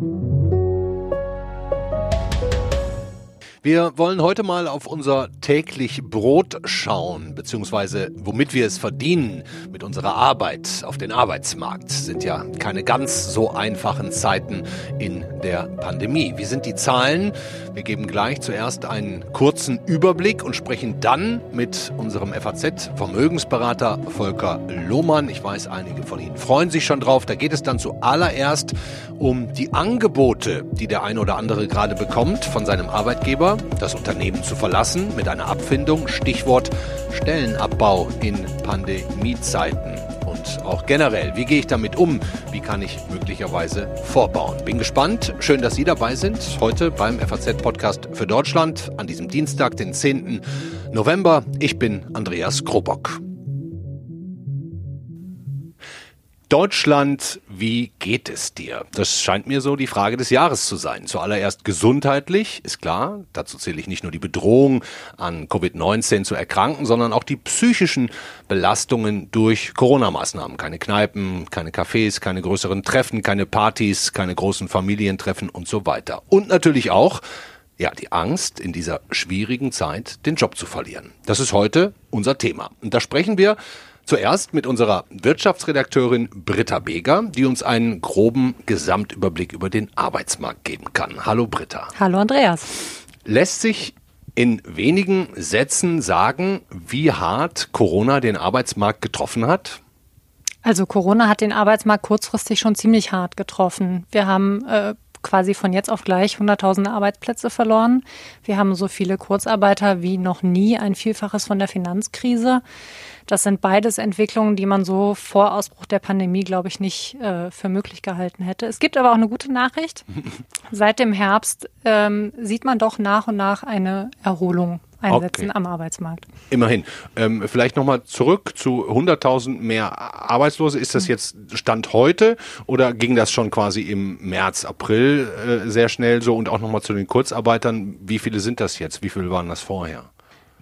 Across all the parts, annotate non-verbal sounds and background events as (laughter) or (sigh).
Thank you. Wir wollen heute mal auf unser täglich Brot schauen, beziehungsweise womit wir es verdienen mit unserer Arbeit auf den Arbeitsmarkt. Sind ja keine ganz so einfachen Zeiten in der Pandemie. Wie sind die Zahlen? Wir geben gleich zuerst einen kurzen Überblick und sprechen dann mit unserem FAZ-Vermögensberater Volker Lohmann. Ich weiß, einige von Ihnen freuen sich schon drauf. Da geht es dann zuallererst um die Angebote, die der eine oder andere gerade bekommt von seinem Arbeitgeber das Unternehmen zu verlassen mit einer Abfindung. Stichwort Stellenabbau in Pandemiezeiten. Und auch generell, wie gehe ich damit um? Wie kann ich möglicherweise vorbauen? Bin gespannt. Schön, dass Sie dabei sind. Heute beim FAZ-Podcast für Deutschland an diesem Dienstag, den 10. November. Ich bin Andreas Krobock. Deutschland, wie geht es dir? Das scheint mir so die Frage des Jahres zu sein. Zuallererst gesundheitlich, ist klar. Dazu zähle ich nicht nur die Bedrohung an Covid-19 zu erkranken, sondern auch die psychischen Belastungen durch Corona-Maßnahmen. Keine Kneipen, keine Cafés, keine größeren Treffen, keine Partys, keine großen Familientreffen und so weiter. Und natürlich auch ja, die Angst, in dieser schwierigen Zeit den Job zu verlieren. Das ist heute unser Thema. Und da sprechen wir Zuerst mit unserer Wirtschaftsredakteurin Britta Beger, die uns einen groben Gesamtüberblick über den Arbeitsmarkt geben kann. Hallo Britta. Hallo Andreas. Lässt sich in wenigen Sätzen sagen, wie hart Corona den Arbeitsmarkt getroffen hat? Also Corona hat den Arbeitsmarkt kurzfristig schon ziemlich hart getroffen. Wir haben äh, quasi von jetzt auf gleich 100.000 Arbeitsplätze verloren. Wir haben so viele Kurzarbeiter wie noch nie, ein Vielfaches von der Finanzkrise. Das sind beides Entwicklungen, die man so vor Ausbruch der Pandemie, glaube ich, nicht äh, für möglich gehalten hätte. Es gibt aber auch eine gute Nachricht. (laughs) Seit dem Herbst ähm, sieht man doch nach und nach eine Erholung einsetzen okay. am Arbeitsmarkt. Immerhin. Ähm, vielleicht nochmal zurück zu 100.000 mehr Arbeitslose. Ist das hm. jetzt Stand heute oder ging das schon quasi im März, April äh, sehr schnell so? Und auch nochmal zu den Kurzarbeitern. Wie viele sind das jetzt? Wie viele waren das vorher?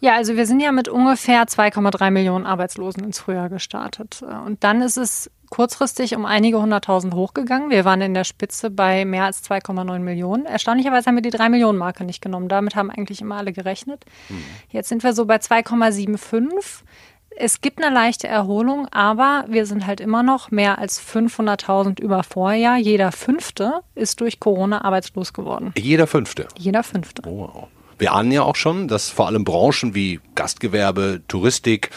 Ja, also wir sind ja mit ungefähr 2,3 Millionen Arbeitslosen ins Frühjahr gestartet. Und dann ist es kurzfristig um einige hunderttausend hochgegangen. Wir waren in der Spitze bei mehr als 2,9 Millionen. Erstaunlicherweise haben wir die 3 Millionen Marke nicht genommen. Damit haben eigentlich immer alle gerechnet. Mhm. Jetzt sind wir so bei 2,75. Es gibt eine leichte Erholung, aber wir sind halt immer noch mehr als 500.000 über Vorjahr. Jeder Fünfte ist durch Corona arbeitslos geworden. Jeder Fünfte? Jeder Fünfte. Oh, wow. Wir ahnen ja auch schon, dass vor allem Branchen wie Gastgewerbe, Touristik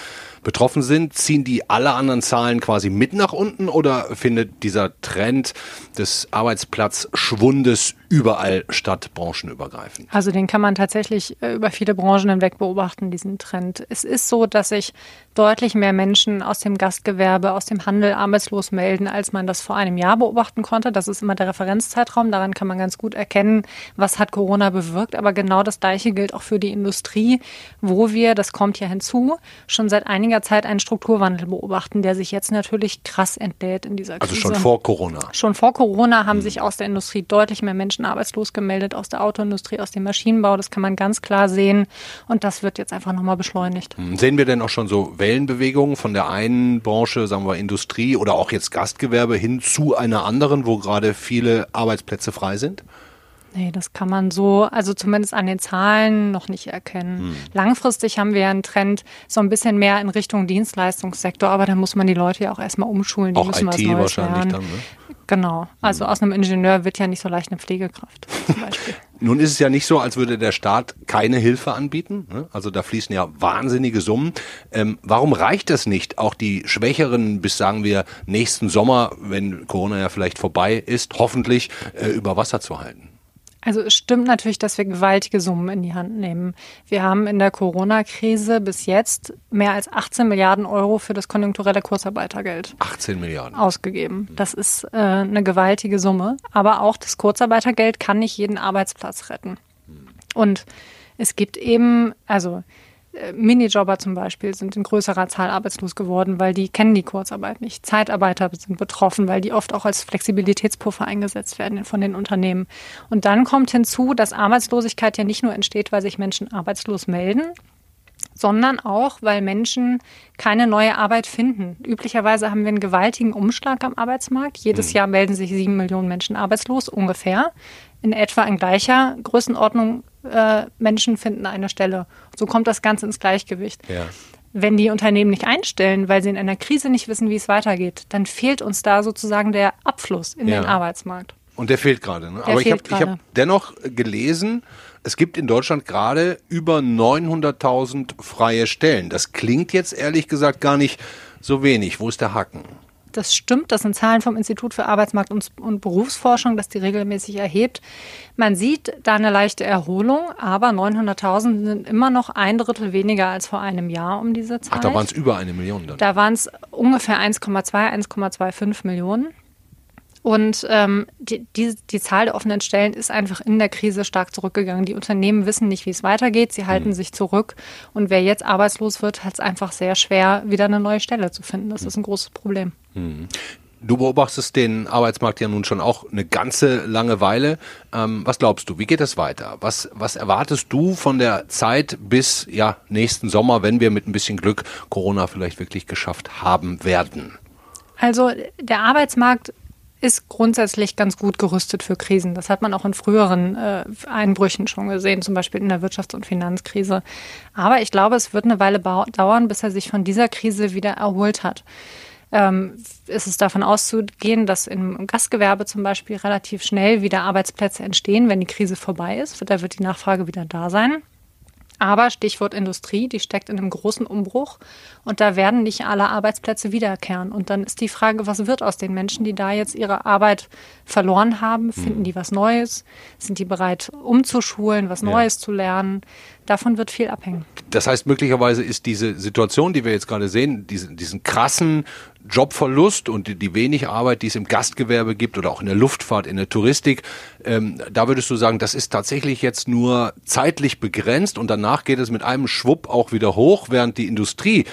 betroffen sind. Ziehen die alle anderen Zahlen quasi mit nach unten oder findet dieser Trend des Arbeitsplatzschwundes überall statt, branchenübergreifend? Also den kann man tatsächlich äh, über viele Branchen hinweg beobachten, diesen Trend. Es ist so, dass sich deutlich mehr Menschen aus dem Gastgewerbe, aus dem Handel arbeitslos melden, als man das vor einem Jahr beobachten konnte. Das ist immer der Referenzzeitraum. Daran kann man ganz gut erkennen, was hat Corona bewirkt. Aber genau das Gleiche gilt auch für die Industrie, wo wir, das kommt ja hinzu, schon seit einiger Zeit einen Strukturwandel beobachten, der sich jetzt natürlich krass entlädt in dieser Krise. Also schon vor Corona? Schon vor Corona haben hm. sich aus der Industrie deutlich mehr Menschen arbeitslos gemeldet, aus der Autoindustrie, aus dem Maschinenbau. Das kann man ganz klar sehen. Und das wird jetzt einfach nochmal beschleunigt. Hm. Sehen wir denn auch schon so Wellenbewegungen von der einen Branche, sagen wir Industrie oder auch jetzt Gastgewerbe hin zu einer anderen, wo gerade viele Arbeitsplätze frei sind? Nee, das kann man so, also zumindest an den Zahlen noch nicht erkennen. Hm. Langfristig haben wir einen Trend so ein bisschen mehr in Richtung Dienstleistungssektor, aber da muss man die Leute ja auch erstmal umschulen. Die auch müssen IT was Neues wahrscheinlich lernen. dann, ne? Genau. Also hm. aus einem Ingenieur wird ja nicht so leicht eine Pflegekraft (laughs) zum Beispiel. Nun ist es ja nicht so, als würde der Staat keine Hilfe anbieten. Ne? Also da fließen ja wahnsinnige Summen. Ähm, warum reicht das nicht, auch die Schwächeren bis, sagen wir, nächsten Sommer, wenn Corona ja vielleicht vorbei ist, hoffentlich äh, über Wasser zu halten? Also es stimmt natürlich, dass wir gewaltige Summen in die Hand nehmen. Wir haben in der Corona-Krise bis jetzt mehr als 18 Milliarden Euro für das konjunkturelle Kurzarbeitergeld 18 Milliarden ausgegeben. Das ist äh, eine gewaltige Summe. Aber auch das Kurzarbeitergeld kann nicht jeden Arbeitsplatz retten. Und es gibt eben, also Minijobber zum Beispiel sind in größerer Zahl arbeitslos geworden, weil die kennen die Kurzarbeit nicht. Zeitarbeiter sind betroffen, weil die oft auch als Flexibilitätspuffer eingesetzt werden von den Unternehmen. Und dann kommt hinzu, dass Arbeitslosigkeit ja nicht nur entsteht, weil sich Menschen arbeitslos melden, sondern auch, weil Menschen keine neue Arbeit finden. Üblicherweise haben wir einen gewaltigen Umschlag am Arbeitsmarkt. Jedes mhm. Jahr melden sich sieben Millionen Menschen arbeitslos, ungefähr. In etwa in gleicher Größenordnung äh, Menschen finden eine Stelle. So kommt das Ganze ins Gleichgewicht. Ja. Wenn die Unternehmen nicht einstellen, weil sie in einer Krise nicht wissen, wie es weitergeht, dann fehlt uns da sozusagen der Abfluss in ja. den Arbeitsmarkt. Und der fehlt gerade. Ne? Aber ich habe hab dennoch gelesen, es gibt in Deutschland gerade über 900.000 freie Stellen. Das klingt jetzt ehrlich gesagt gar nicht so wenig. Wo ist der Haken? Das stimmt, das sind Zahlen vom Institut für Arbeitsmarkt und, Berufsforschung, das die regelmäßig erhebt. Man sieht da eine leichte Erholung, aber 900.000 sind immer noch ein Drittel weniger als vor einem Jahr um diese Zeit. Ach, da waren es über eine Million dann? Da waren es ungefähr 1,2, 1,25 Millionen. Und ähm, die, die, die Zahl der offenen Stellen ist einfach in der Krise stark zurückgegangen. Die Unternehmen wissen nicht, wie es weitergeht. Sie halten mhm. sich zurück. Und wer jetzt arbeitslos wird, hat es einfach sehr schwer, wieder eine neue Stelle zu finden. Das mhm. ist ein großes Problem. Mhm. Du beobachtest den Arbeitsmarkt ja nun schon auch eine ganze lange Weile. Ähm, was glaubst du, wie geht es weiter? Was, was erwartest du von der Zeit bis ja, nächsten Sommer, wenn wir mit ein bisschen Glück Corona vielleicht wirklich geschafft haben werden? Also der Arbeitsmarkt ist grundsätzlich ganz gut gerüstet für Krisen. Das hat man auch in früheren äh, Einbrüchen schon gesehen, zum Beispiel in der Wirtschafts- und Finanzkrise. Aber ich glaube, es wird eine Weile dauern, bis er sich von dieser Krise wieder erholt hat. Ähm, ist es davon auszugehen, dass im Gastgewerbe zum Beispiel relativ schnell wieder Arbeitsplätze entstehen, wenn die Krise vorbei ist. Da wird die Nachfrage wieder da sein. Aber Stichwort Industrie, die steckt in einem großen Umbruch und da werden nicht alle Arbeitsplätze wiederkehren. Und dann ist die Frage, was wird aus den Menschen, die da jetzt ihre Arbeit verloren haben? Finden mhm. die was Neues? Sind die bereit, umzuschulen, was Neues ja. zu lernen? Davon wird viel abhängen. Das heißt, möglicherweise ist diese Situation, die wir jetzt gerade sehen, diesen, diesen krassen Jobverlust und die, die, wenig Arbeit, die es im Gastgewerbe gibt oder auch in der Luftfahrt, in der Touristik, ähm, da würdest du sagen, das ist tatsächlich jetzt nur zeitlich begrenzt und danach geht es mit einem Schwupp auch wieder hoch, während die Industrie,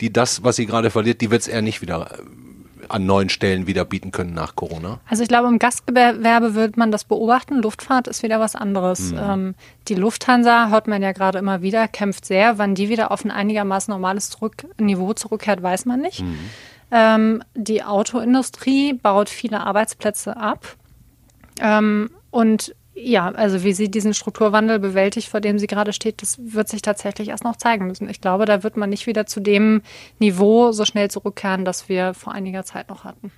die das, was sie gerade verliert, die wird es eher nicht wieder äh, an neuen Stellen wieder bieten können nach Corona? Also ich glaube, im Gastgewerbe wird man das beobachten. Luftfahrt ist wieder was anderes. Mhm. Ähm, die Lufthansa, hört man ja gerade immer wieder, kämpft sehr. Wann die wieder auf ein einigermaßen normales Zurück Niveau zurückkehrt, weiß man nicht. Mhm. Ähm, die Autoindustrie baut viele Arbeitsplätze ab. Ähm, und ja, also wie sie diesen Strukturwandel bewältigt, vor dem sie gerade steht, das wird sich tatsächlich erst noch zeigen müssen. Ich glaube, da wird man nicht wieder zu dem Niveau so schnell zurückkehren, das wir vor einiger Zeit noch hatten.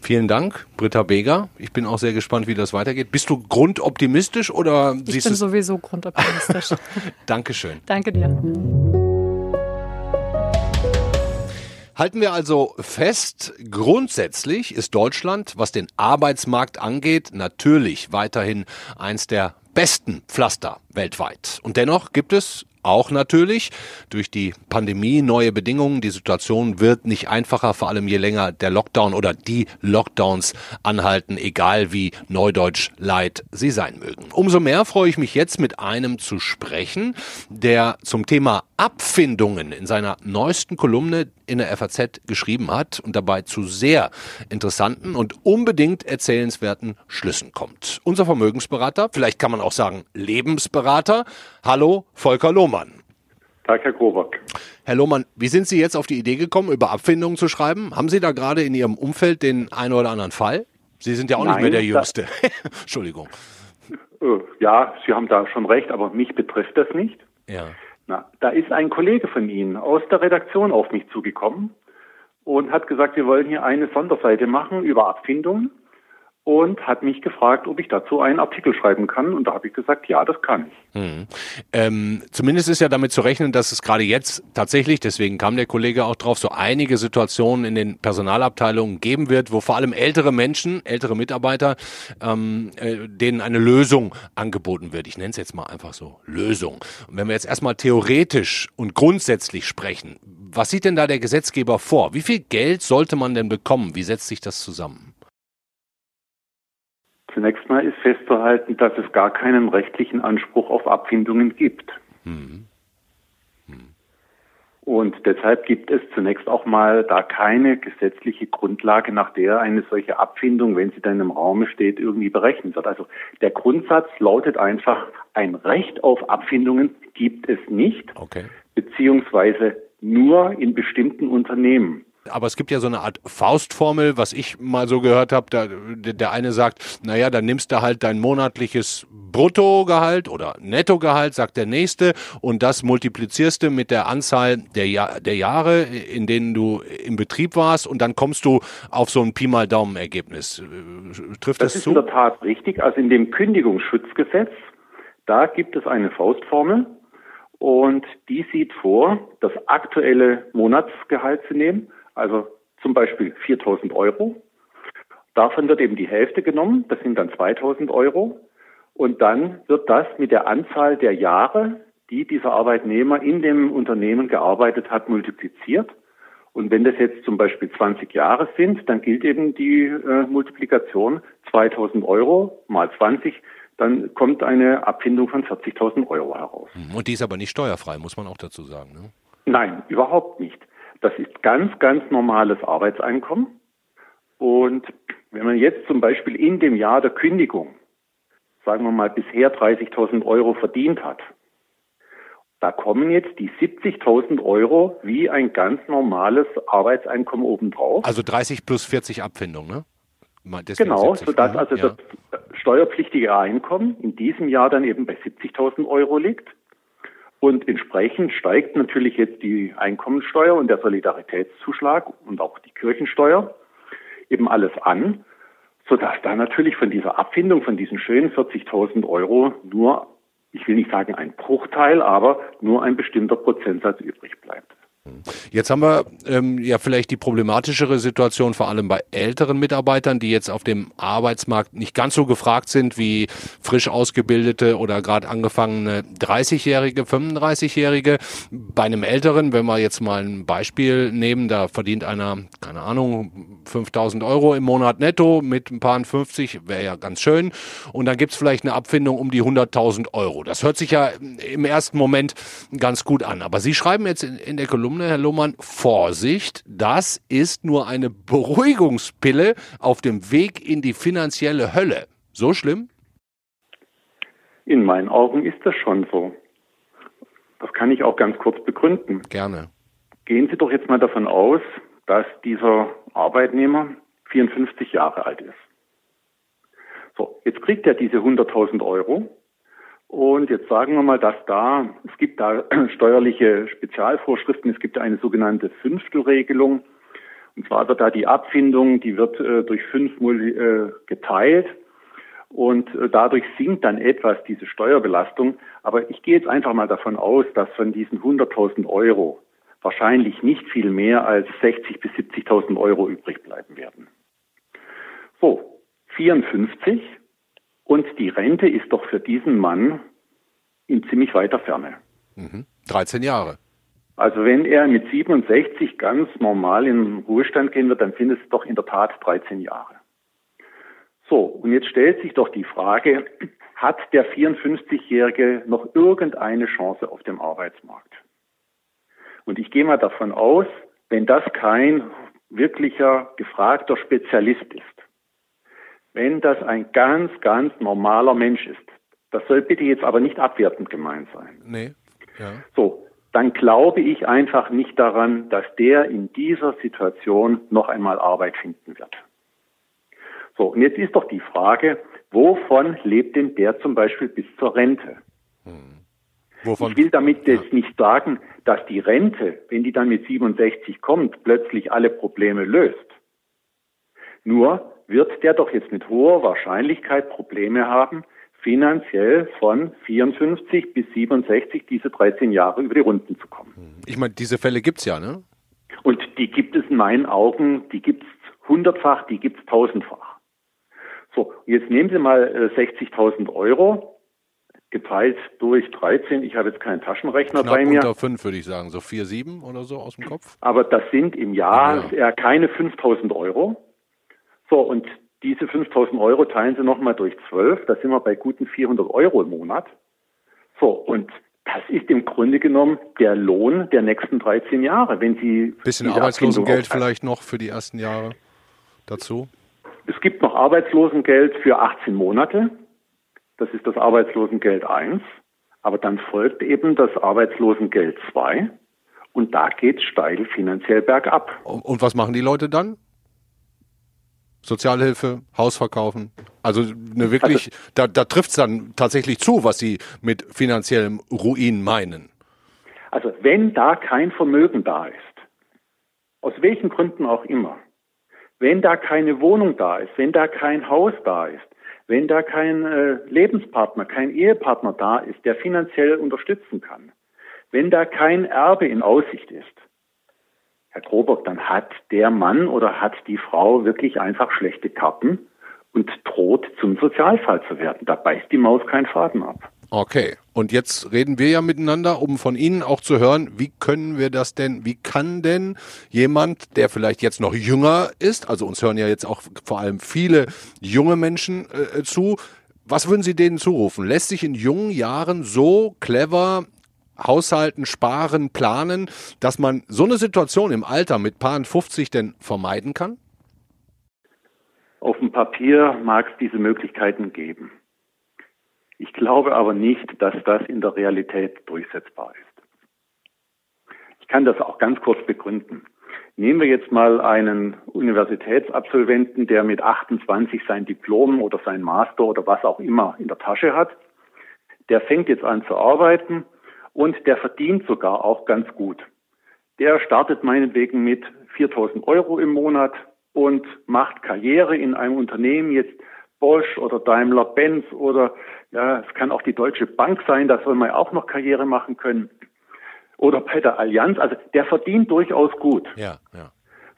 Vielen Dank, Britta Beger. Ich bin auch sehr gespannt, wie das weitergeht. Bist du grundoptimistisch oder ich siehst du? Ich bin sowieso grundoptimistisch. (laughs) Dankeschön. Danke dir. Halten wir also fest, grundsätzlich ist Deutschland, was den Arbeitsmarkt angeht, natürlich weiterhin eins der besten Pflaster weltweit. Und dennoch gibt es auch natürlich durch die Pandemie neue Bedingungen. Die Situation wird nicht einfacher, vor allem je länger der Lockdown oder die Lockdowns anhalten, egal wie neudeutsch leid sie sein mögen. Umso mehr freue ich mich jetzt mit einem zu sprechen, der zum Thema Abfindungen in seiner neuesten Kolumne in der FAZ geschrieben hat und dabei zu sehr interessanten und unbedingt erzählenswerten Schlüssen kommt. Unser Vermögensberater, vielleicht kann man auch sagen Lebensberater. Hallo, Volker Lohmann. Tag, Herr Kovac. Herr Lohmann, wie sind Sie jetzt auf die Idee gekommen, über Abfindungen zu schreiben? Haben Sie da gerade in Ihrem Umfeld den einen oder anderen Fall? Sie sind ja auch Nein, nicht mehr der Jüngste. (laughs) Entschuldigung. Äh, ja, Sie haben da schon recht, aber mich betrifft das nicht. Ja. Na, da ist ein Kollege von Ihnen aus der Redaktion auf mich zugekommen und hat gesagt, wir wollen hier eine Sonderseite machen über Abfindungen und hat mich gefragt, ob ich dazu einen Artikel schreiben kann. Und da habe ich gesagt, ja, das kann ich. Hm. Ähm, zumindest ist ja damit zu rechnen, dass es gerade jetzt tatsächlich, deswegen kam der Kollege auch drauf, so einige Situationen in den Personalabteilungen geben wird, wo vor allem ältere Menschen, ältere Mitarbeiter, ähm, äh, denen eine Lösung angeboten wird. Ich nenne es jetzt mal einfach so Lösung. Und wenn wir jetzt erstmal theoretisch und grundsätzlich sprechen, was sieht denn da der Gesetzgeber vor? Wie viel Geld sollte man denn bekommen? Wie setzt sich das zusammen? Zunächst mal ist festzuhalten, dass es gar keinen rechtlichen Anspruch auf Abfindungen gibt. Mhm. Mhm. Und deshalb gibt es zunächst auch mal da keine gesetzliche Grundlage, nach der eine solche Abfindung, wenn sie dann im Raum steht, irgendwie berechnet wird. Also der Grundsatz lautet einfach, ein Recht auf Abfindungen gibt es nicht. Okay. beziehungsweise nur in bestimmten Unternehmen. Aber es gibt ja so eine Art Faustformel, was ich mal so gehört habe. Da, der eine sagt, naja, dann nimmst du halt dein monatliches Bruttogehalt oder Nettogehalt, sagt der nächste, und das multiplizierst du mit der Anzahl der, Jahr, der Jahre, in denen du im Betrieb warst, und dann kommst du auf so ein Pi mal Daumen-Ergebnis. Trifft das, das ist zu? in der Tat richtig. Also in dem Kündigungsschutzgesetz, da gibt es eine Faustformel. Und die sieht vor, das aktuelle Monatsgehalt zu nehmen also zum Beispiel 4000 Euro. Davon wird eben die Hälfte genommen, das sind dann 2000 Euro. Und dann wird das mit der Anzahl der Jahre, die dieser Arbeitnehmer in dem Unternehmen gearbeitet hat, multipliziert. Und wenn das jetzt zum Beispiel 20 Jahre sind, dann gilt eben die äh, Multiplikation 2000 Euro mal 20, dann kommt eine Abfindung von 40.000 Euro heraus. Und die ist aber nicht steuerfrei, muss man auch dazu sagen. Ne? Nein, überhaupt nicht. Das ist ganz, ganz normales Arbeitseinkommen. Und wenn man jetzt zum Beispiel in dem Jahr der Kündigung, sagen wir mal, bisher 30.000 Euro verdient hat, da kommen jetzt die 70.000 Euro wie ein ganz normales Arbeitseinkommen obendrauf. Also 30 plus 40 Abfindung, ne? Deswegen genau, 70, sodass also ja. das steuerpflichtige Einkommen in diesem Jahr dann eben bei 70.000 Euro liegt. Und entsprechend steigt natürlich jetzt die Einkommensteuer und der Solidaritätszuschlag und auch die Kirchensteuer eben alles an, sodass da natürlich von dieser Abfindung von diesen schönen 40.000 Euro nur, ich will nicht sagen ein Bruchteil, aber nur ein bestimmter Prozentsatz übrig bleibt. Jetzt haben wir ähm, ja vielleicht die problematischere Situation vor allem bei älteren Mitarbeitern, die jetzt auf dem Arbeitsmarkt nicht ganz so gefragt sind wie frisch ausgebildete oder gerade angefangene 30-jährige, 35-jährige. Bei einem älteren, wenn wir jetzt mal ein Beispiel nehmen, da verdient einer, keine Ahnung, 5000 Euro im Monat netto mit ein paar 50, wäre ja ganz schön. Und dann gibt's vielleicht eine Abfindung um die 100.000 Euro. Das hört sich ja im ersten Moment ganz gut an. Aber Sie schreiben jetzt in, in der Kolumne, Kolumne, Herr Lohmann, Vorsicht, das ist nur eine Beruhigungspille auf dem Weg in die finanzielle Hölle. So schlimm? In meinen Augen ist das schon so. Das kann ich auch ganz kurz begründen. Gerne. Gehen Sie doch jetzt mal davon aus, dass dieser Arbeitnehmer 54 Jahre alt ist. So, jetzt kriegt er diese 100.000 Euro und jetzt sagen wir mal, dass da, es gibt da (clears throat) steuerliche Spezialvorschriften, es gibt eine sogenannte Fünftelregelung. Und zwar wird da die Abfindung, die wird äh, durch fünf äh, geteilt. Und äh, dadurch sinkt dann etwas diese Steuerbelastung. Aber ich gehe jetzt einfach mal davon aus, dass von diesen 100.000 Euro wahrscheinlich nicht viel mehr als 60.000 bis 70.000 Euro übrig bleiben werden. So, 54 und die Rente ist doch für diesen Mann in ziemlich weiter Ferne. Mhm. 13 Jahre. Also wenn er mit 67 ganz normal in den Ruhestand gehen wird, dann sind es doch in der Tat 13 Jahre. So, und jetzt stellt sich doch die Frage, hat der 54-Jährige noch irgendeine Chance auf dem Arbeitsmarkt? Und ich gehe mal davon aus, wenn das kein wirklicher gefragter Spezialist ist, wenn das ein ganz, ganz normaler Mensch ist. Das soll bitte jetzt aber nicht abwertend gemeint sein. Nee. Ja. So, dann glaube ich einfach nicht daran, dass der in dieser Situation noch einmal Arbeit finden wird. So, und jetzt ist doch die Frage, wovon lebt denn der zum Beispiel bis zur Rente? Hm. Wovon? Ich will damit ja. jetzt nicht sagen, dass die Rente, wenn die dann mit 67 kommt, plötzlich alle Probleme löst. Nur wird der doch jetzt mit hoher Wahrscheinlichkeit Probleme haben, finanziell von 54 bis 67 diese 13 Jahre über die Runden zu kommen. Ich meine, diese Fälle gibt es ja, ne? Und die gibt es in meinen Augen, die gibt es hundertfach, die gibt es tausendfach. So, jetzt nehmen Sie mal 60.000 äh, Euro, geteilt durch 13. Ich habe jetzt keinen Taschenrechner Knapp bei mir. unter 5 würde ich sagen, so 4, 7 oder so aus dem Kopf. Aber das sind im Jahr ja. eher keine 5.000 Euro. So, und diese 5000 Euro teilen Sie nochmal durch 12, da sind wir bei guten 400 Euro im Monat. So, und das ist im Grunde genommen der Lohn der nächsten 13 Jahre, wenn Sie. Bisschen Arbeitslosengeld vielleicht noch für die ersten Jahre dazu? Es gibt noch Arbeitslosengeld für 18 Monate. Das ist das Arbeitslosengeld 1. Aber dann folgt eben das Arbeitslosengeld 2 und da geht es steil finanziell bergab. Und was machen die Leute dann? Sozialhilfe, Haus verkaufen. Also eine wirklich, also, da, da trifft es dann tatsächlich zu, was Sie mit finanziellem Ruin meinen. Also wenn da kein Vermögen da ist, aus welchen Gründen auch immer, wenn da keine Wohnung da ist, wenn da kein Haus da ist, wenn da kein äh, Lebenspartner, kein Ehepartner da ist, der finanziell unterstützen kann, wenn da kein Erbe in Aussicht ist, Herr Grobock, dann hat der Mann oder hat die Frau wirklich einfach schlechte Karten und droht zum Sozialfall zu werden. Da beißt die Maus keinen Faden ab. Okay, und jetzt reden wir ja miteinander, um von Ihnen auch zu hören, wie können wir das denn, wie kann denn jemand, der vielleicht jetzt noch jünger ist, also uns hören ja jetzt auch vor allem viele junge Menschen äh, zu, was würden Sie denen zurufen? Lässt sich in jungen Jahren so clever Haushalten, Sparen, Planen, dass man so eine Situation im Alter mit Paaren 50 denn vermeiden kann? Auf dem Papier mag es diese Möglichkeiten geben. Ich glaube aber nicht, dass das in der Realität durchsetzbar ist. Ich kann das auch ganz kurz begründen. Nehmen wir jetzt mal einen Universitätsabsolventen, der mit 28 sein Diplom oder sein Master oder was auch immer in der Tasche hat. Der fängt jetzt an zu arbeiten und der verdient sogar auch ganz gut. Der startet meinetwegen mit 4000 Euro im Monat und macht Karriere in einem Unternehmen, jetzt Bosch oder Daimler-Benz oder ja, es kann auch die Deutsche Bank sein, da soll man auch noch Karriere machen können. Oder bei der Allianz, also der verdient durchaus gut. Ja, ja.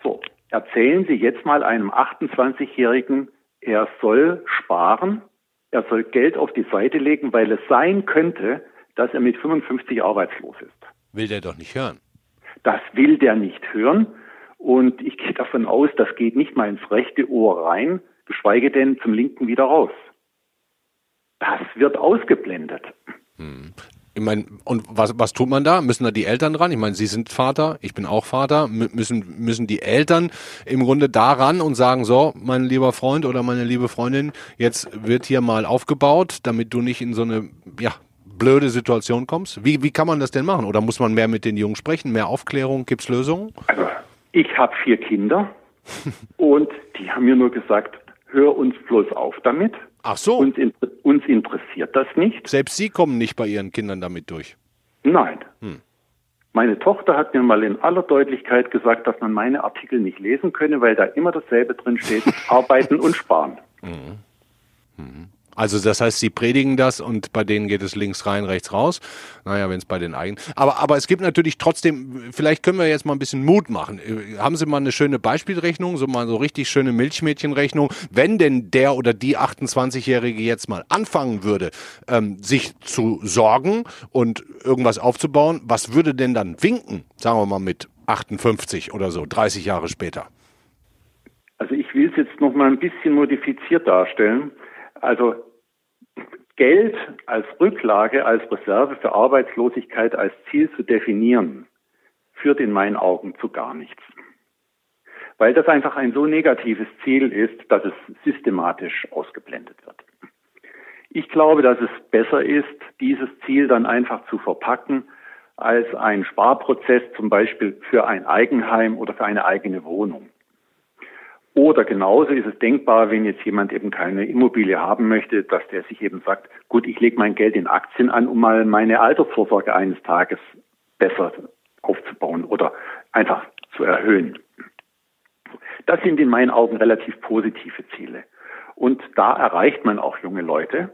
So, erzählen Sie jetzt mal einem 28-Jährigen, er soll sparen, er soll Geld auf die Seite legen, weil es sein könnte, dass er mit 55 arbeitslos ist. Will der doch nicht hören. Das will der nicht hören. Und ich gehe davon aus, das geht nicht mal ins rechte Ohr rein, geschweige denn zum linken wieder raus. Das wird ausgeblendet. Hm. Ich meine, und was, was tut man da? Müssen da die Eltern dran? Ich meine, Sie sind Vater, ich bin auch Vater. müssen, müssen die Eltern im Grunde daran und sagen, so, mein lieber Freund oder meine liebe Freundin, jetzt wird hier mal aufgebaut, damit du nicht in so eine, ja, blöde Situation kommst? Wie, wie kann man das denn machen? Oder muss man mehr mit den Jungen sprechen, mehr Aufklärung? Gibt es Lösungen? Also, ich habe vier Kinder (laughs) und die haben mir nur gesagt, hör uns bloß auf damit. Ach so. Uns, uns interessiert das nicht. Selbst Sie kommen nicht bei Ihren Kindern damit durch? Nein. Hm. Meine Tochter hat mir mal in aller Deutlichkeit gesagt, dass man meine Artikel nicht lesen könne, weil da immer dasselbe drin steht, (laughs) arbeiten und sparen. Mhm. Mhm. Also das heißt, sie predigen das und bei denen geht es links rein, rechts raus. Naja, wenn es bei den eigenen. Aber, aber es gibt natürlich trotzdem, vielleicht können wir jetzt mal ein bisschen Mut machen. Haben Sie mal eine schöne Beispielrechnung, so mal so richtig schöne Milchmädchenrechnung, wenn denn der oder die 28-Jährige jetzt mal anfangen würde, ähm, sich zu sorgen und irgendwas aufzubauen, was würde denn dann winken, sagen wir mal mit 58 oder so, 30 Jahre später? Also ich will es jetzt noch mal ein bisschen modifiziert darstellen. Also Geld als Rücklage, als Reserve für Arbeitslosigkeit als Ziel zu definieren, führt in meinen Augen zu gar nichts. Weil das einfach ein so negatives Ziel ist, dass es systematisch ausgeblendet wird. Ich glaube, dass es besser ist, dieses Ziel dann einfach zu verpacken als ein Sparprozess zum Beispiel für ein Eigenheim oder für eine eigene Wohnung. Oder genauso ist es denkbar, wenn jetzt jemand eben keine Immobilie haben möchte, dass der sich eben sagt, gut, ich lege mein Geld in Aktien an, um mal meine Altersvorsorge eines Tages besser aufzubauen oder einfach zu erhöhen. Das sind in meinen Augen relativ positive Ziele. Und da erreicht man auch junge Leute.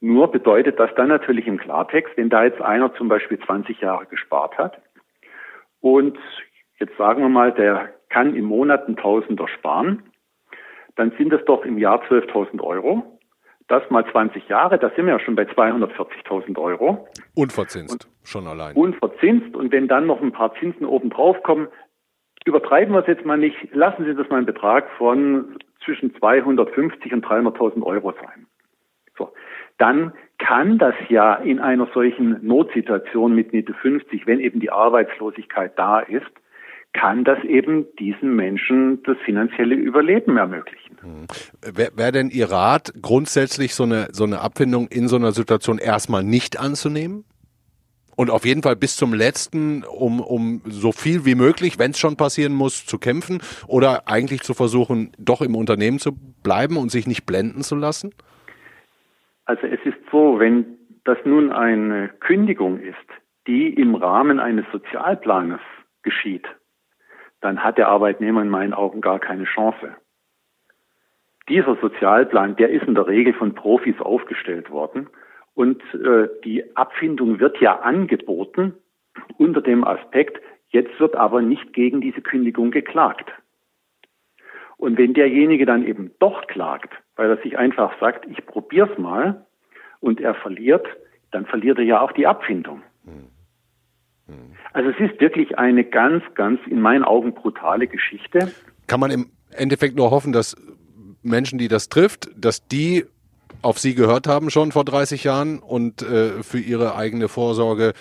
Nur bedeutet das dann natürlich im Klartext, wenn da jetzt einer zum Beispiel 20 Jahre gespart hat und jetzt sagen wir mal, der kann im Monat ein Tausender sparen, dann sind es doch im Jahr 12.000 Euro. Das mal 20 Jahre, da sind wir ja schon bei 240.000 Euro. Unverzinst, und, schon allein. Unverzinst. Und wenn dann noch ein paar Zinsen oben drauf kommen, übertreiben wir es jetzt mal nicht, lassen Sie das mal einen Betrag von zwischen 250 und 300.000 Euro sein. So. Dann kann das ja in einer solchen Notsituation mit Mitte 50, wenn eben die Arbeitslosigkeit da ist, kann das eben diesen Menschen das finanzielle Überleben ermöglichen. Hm. wäre wär denn Ihr Rat, grundsätzlich so eine, so eine Abfindung in so einer Situation erstmal nicht anzunehmen? Und auf jeden Fall bis zum letzten, um, um so viel wie möglich, wenn es schon passieren muss, zu kämpfen oder eigentlich zu versuchen, doch im Unternehmen zu bleiben und sich nicht blenden zu lassen? Also es ist so, wenn das nun eine Kündigung ist, die im Rahmen eines Sozialplanes geschieht, dann hat der Arbeitnehmer in meinen Augen gar keine Chance. Dieser Sozialplan, der ist in der Regel von Profis aufgestellt worden und äh, die Abfindung wird ja angeboten unter dem Aspekt, jetzt wird aber nicht gegen diese Kündigung geklagt. Und wenn derjenige dann eben doch klagt, weil er sich einfach sagt, ich probier's mal und er verliert, dann verliert er ja auch die Abfindung. Also es ist wirklich eine ganz, ganz in meinen Augen brutale Geschichte. Kann man im Endeffekt nur hoffen, dass Menschen, die das trifft, dass die auf sie gehört haben schon vor 30 Jahren und äh, für ihre eigene Vorsorge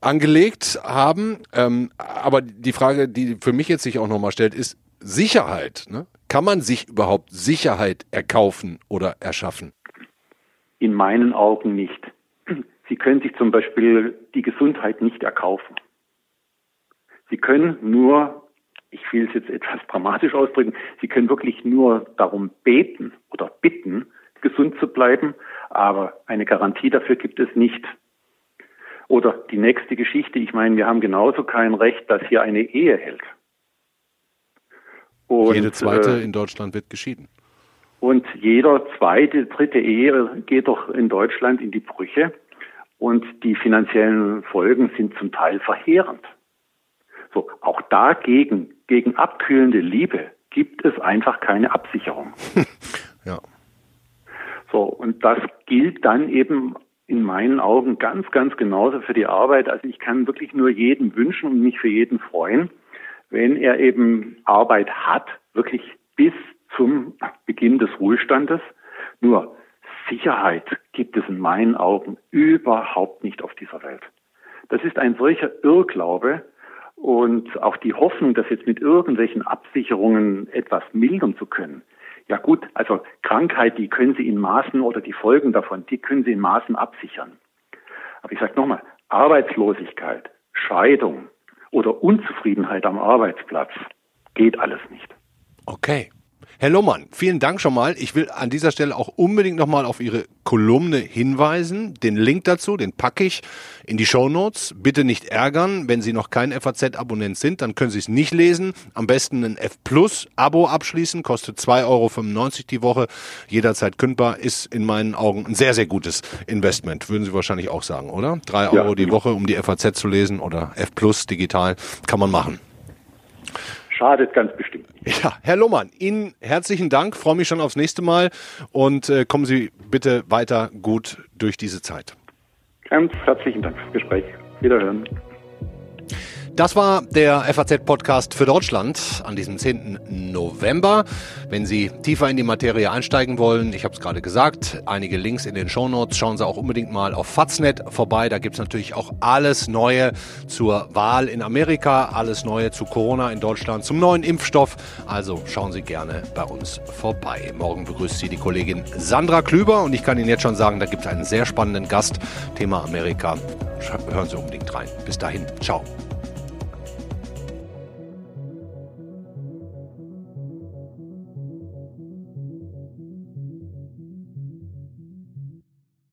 angelegt haben. Ähm, aber die Frage, die für mich jetzt sich auch nochmal stellt, ist Sicherheit. Ne? Kann man sich überhaupt Sicherheit erkaufen oder erschaffen? In meinen Augen nicht. Sie können sich zum Beispiel die Gesundheit nicht erkaufen. Sie können nur, ich will es jetzt etwas (laughs) dramatisch ausdrücken, Sie können wirklich nur darum beten oder bitten, gesund zu bleiben, aber eine Garantie dafür gibt es nicht. Oder die nächste Geschichte, ich meine, wir haben genauso kein Recht, dass hier eine Ehe hält. Und, Jede zweite äh, in Deutschland wird geschieden. Und jeder zweite, dritte Ehe geht doch in Deutschland in die Brüche und die finanziellen Folgen sind zum Teil verheerend. So, auch dagegen, gegen abkühlende Liebe, gibt es einfach keine Absicherung. (laughs) ja. So, und das gilt dann eben in meinen Augen ganz, ganz genauso für die Arbeit. Also ich kann wirklich nur jedem wünschen und mich für jeden freuen, wenn er eben Arbeit hat, wirklich bis zum Beginn des Ruhestandes. Nur Sicherheit gibt es in meinen Augen überhaupt nicht auf dieser Welt. Das ist ein solcher Irrglaube und auch die Hoffnung, das jetzt mit irgendwelchen Absicherungen etwas mildern zu können. Ja gut, also Krankheit, die können Sie in Maßen oder die Folgen davon, die können Sie in Maßen absichern. Aber ich sage nochmal, Arbeitslosigkeit, Scheidung oder Unzufriedenheit am Arbeitsplatz geht alles nicht. Okay. Herr Lohmann, vielen Dank schon mal. Ich will an dieser Stelle auch unbedingt nochmal auf Ihre Kolumne hinweisen. Den Link dazu, den packe ich in die Show Notes. Bitte nicht ärgern, wenn Sie noch kein FAZ-Abonnent sind, dann können Sie es nicht lesen. Am besten ein F Plus Abo abschließen, kostet 2,95 Euro die Woche, jederzeit kündbar, ist in meinen Augen ein sehr, sehr gutes Investment. Würden Sie wahrscheinlich auch sagen, oder? Drei Euro ja, die Woche, um die FAZ zu lesen oder F Plus digital, kann man machen. Schadet ganz bestimmt. Ja, Herr Lohmann, Ihnen herzlichen Dank. Freue mich schon aufs nächste Mal und äh, kommen Sie bitte weiter gut durch diese Zeit. Ganz herzlichen Dank fürs Gespräch. Wiederhören. Das war der FAZ-Podcast für Deutschland an diesem 10. November. Wenn Sie tiefer in die Materie einsteigen wollen, ich habe es gerade gesagt, einige Links in den Shownotes, schauen Sie auch unbedingt mal auf Faznet vorbei. Da gibt es natürlich auch alles Neue zur Wahl in Amerika, alles Neue zu Corona in Deutschland, zum neuen Impfstoff. Also schauen Sie gerne bei uns vorbei. Morgen begrüßt Sie die Kollegin Sandra Klüber und ich kann Ihnen jetzt schon sagen, da gibt es einen sehr spannenden Gast. Thema Amerika. Hören Sie unbedingt rein. Bis dahin. Ciao.